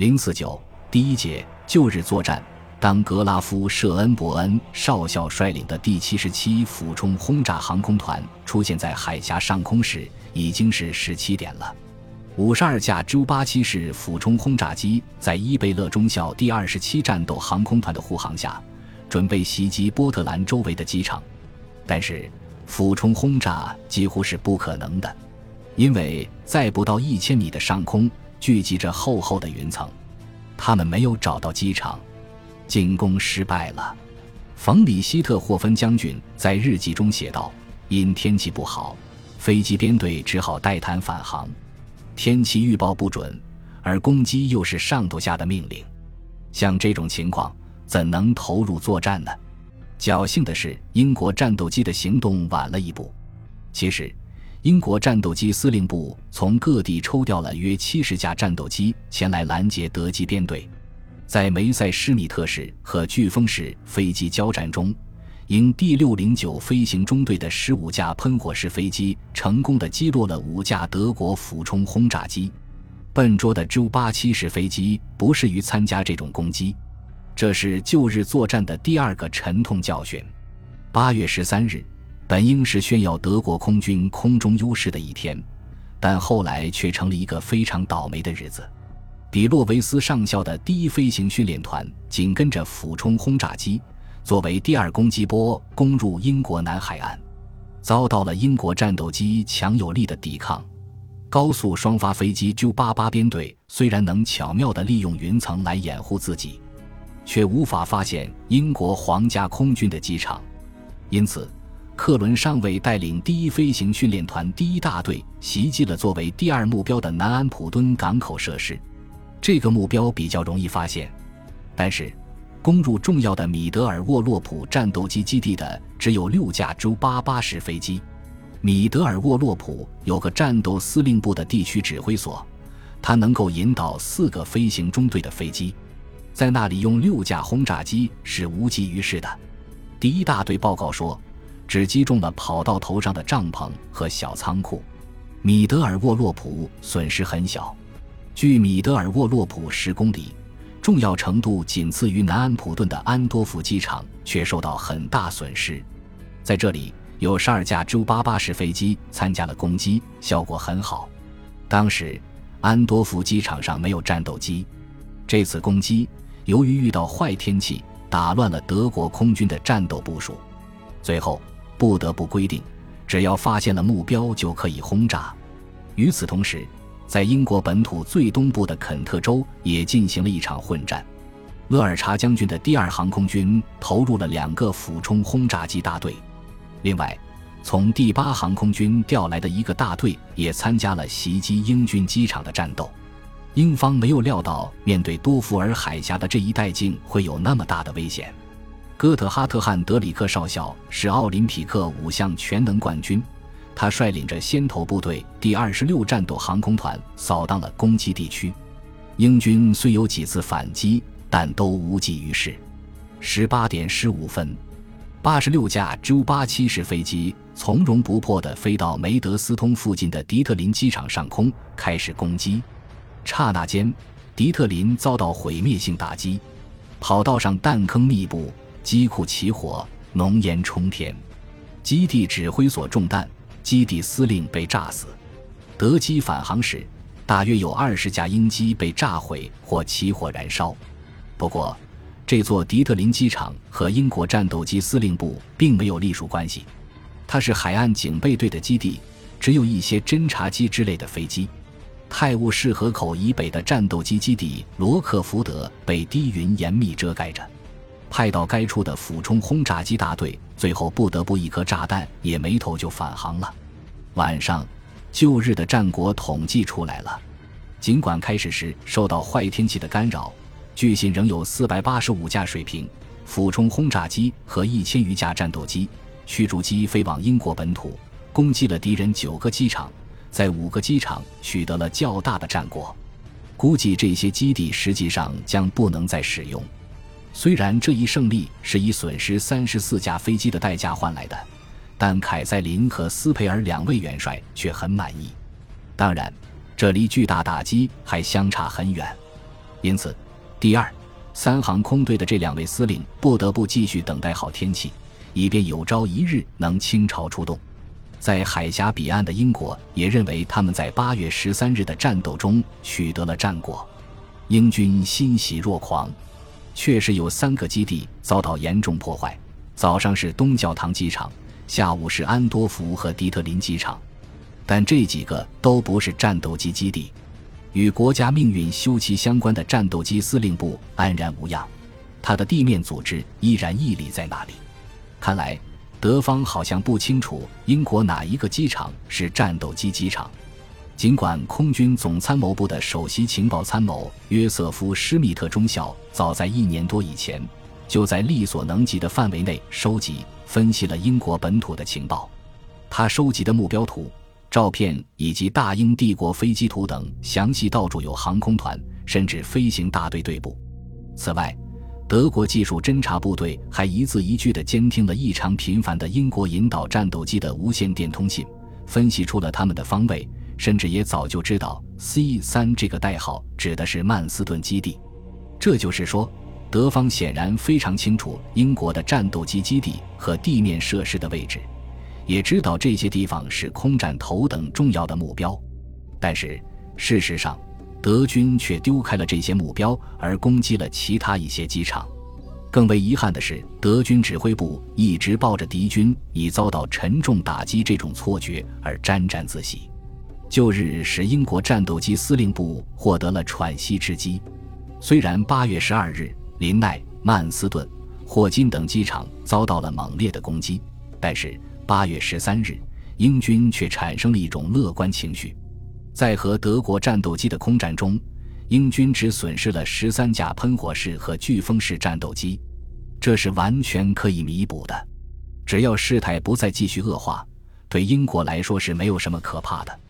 零四九第一节旧日作战。当格拉夫·舍恩伯恩少校率领的第七十七俯冲轰炸航空团出现在海峡上空时，已经是十七点了。五十二架 J 八七式俯冲轰炸机在伊贝勒中校第二十七战斗航空团的护航下，准备袭击波特兰周围的机场。但是，俯冲轰炸几乎是不可能的，因为在不到一千米的上空聚集着厚厚的云层，他们没有找到机场。进攻失败了，冯里希特霍芬将军在日记中写道：“因天气不好，飞机编队只好带弹返航。天气预报不准，而攻击又是上头下的命令，像这种情况怎能投入作战呢？”侥幸的是，英国战斗机的行动晚了一步。其实，英国战斗机司令部从各地抽调了约七十架战斗机前来拦截德机编队。在梅塞施米特市和飓风式飞机交战中，英第六零九飞行中队的十五架喷火式飞机成功的击落了五架德国俯冲轰炸机。笨拙的 Ju 八七式飞机不适于参加这种攻击，这是旧日作战的第二个沉痛教训。八月十三日，本应是炫耀德国空军空中优势的一天，但后来却成了一个非常倒霉的日子。比洛维斯上校的第一飞行训练团紧跟着俯冲轰炸机，作为第二攻击波攻入英国南海岸，遭到了英国战斗机强有力的抵抗。高速双发飞机 Ju-88 编队虽然能巧妙地利用云层来掩护自己，却无法发现英国皇家空军的机场，因此，克伦上尉带领第一飞行训练团第一大队袭击了作为第二目标的南安普敦港口设施。这个目标比较容易发现，但是攻入重要的米德尔沃洛普战斗机基地的只有六架 J88 式飞机。米德尔沃洛普有个战斗司令部的地区指挥所，它能够引导四个飞行中队的飞机，在那里用六架轰炸机是无济于事的。第一大队报告说，只击中了跑道头上的帐篷和小仓库，米德尔沃洛普损失很小。距米德尔沃洛普十公里，重要程度仅次于南安普顿的安多夫机场，却受到很大损失。在这里，有十二架 Ju-88 式飞机参加了攻击，效果很好。当时，安多夫机场上没有战斗机。这次攻击由于遇到坏天气，打乱了德国空军的战斗部署，最后不得不规定，只要发现了目标就可以轰炸。与此同时，在英国本土最东部的肯特州也进行了一场混战，勒尔查将军的第二航空军投入了两个俯冲轰炸机大队，另外，从第八航空军调来的一个大队也参加了袭击英军机场的战斗。英方没有料到面对多福尔海峡的这一带境会有那么大的危险。哥特哈特汉德里克少校是奥林匹克五项全能冠军。他率领着先头部队第二十六战斗航空团扫荡了攻击地区，英军虽有几次反击，但都无济于事。十八点十五分，八十六架 J 八七式飞机从容不迫地飞到梅德斯通附近的迪特林机场上空，开始攻击。刹那间，迪特林遭到毁灭性打击，跑道上弹坑密布，机库起火，浓烟冲天，基地指挥所中弹。基地司令被炸死，德机返航时，大约有二十架英机被炸毁或起火燃烧。不过，这座迪特林机场和英国战斗机司令部并没有隶属关系，它是海岸警备队的基地，只有一些侦察机之类的飞机。泰晤士河口以北的战斗机基地罗克福德被低云严密遮盖着。派到该处的俯冲轰炸机大队，最后不得不一颗炸弹也没投就返航了。晚上，旧日的战果统计出来了。尽管开始时受到坏天气的干扰，据信仍有四百八十五架水平俯冲轰炸机和一千余架战斗机、驱逐机飞往英国本土，攻击了敌人九个机场，在五个机场取得了较大的战果。估计这些基地实际上将不能再使用。虽然这一胜利是以损失三十四架飞机的代价换来的，但凯塞林和斯佩尔两位元帅却很满意。当然，这离巨大打击还相差很远。因此，第二、三航空队的这两位司令不得不继续等待好天气，以便有朝一日能倾巢出动。在海峡彼岸的英国也认为他们在八月十三日的战斗中取得了战果，英军欣喜若狂。确实有三个基地遭到严重破坏，早上是东教堂机场，下午是安多福和迪特林机场，但这几个都不是战斗机基地。与国家命运休戚相关的战斗机司令部安然无恙，它的地面组织依然屹立在那里。看来。德方好像不清楚英国哪一个机场是战斗机机场，尽管空军总参谋部的首席情报参谋约瑟夫·施密特中校早在一年多以前就在力所能及的范围内收集、分析了英国本土的情报，他收集的目标图、照片以及大英帝国飞机图等详细到处有航空团甚至飞行大队队部。此外，德国技术侦察部队还一字一句地监听了异常频繁的英国引导战斗机的无线电通信，分析出了他们的方位，甚至也早就知道 C 三这个代号指的是曼斯顿基地。这就是说，德方显然非常清楚英国的战斗机基地和地面设施的位置，也知道这些地方是空战头等重要的目标。但是事实上，德军却丢开了这些目标，而攻击了其他一些机场。更为遗憾的是，德军指挥部一直抱着敌军已遭到沉重打击这种错觉而沾沾自喜。旧日使英国战斗机司令部获得了喘息之机。虽然8月12日林奈、曼斯顿、霍金等机场遭到了猛烈的攻击，但是8月13日，英军却产生了一种乐观情绪。在和德国战斗机的空战中，英军只损失了十三架喷火式和飓风式战斗机，这是完全可以弥补的。只要事态不再继续恶化，对英国来说是没有什么可怕的。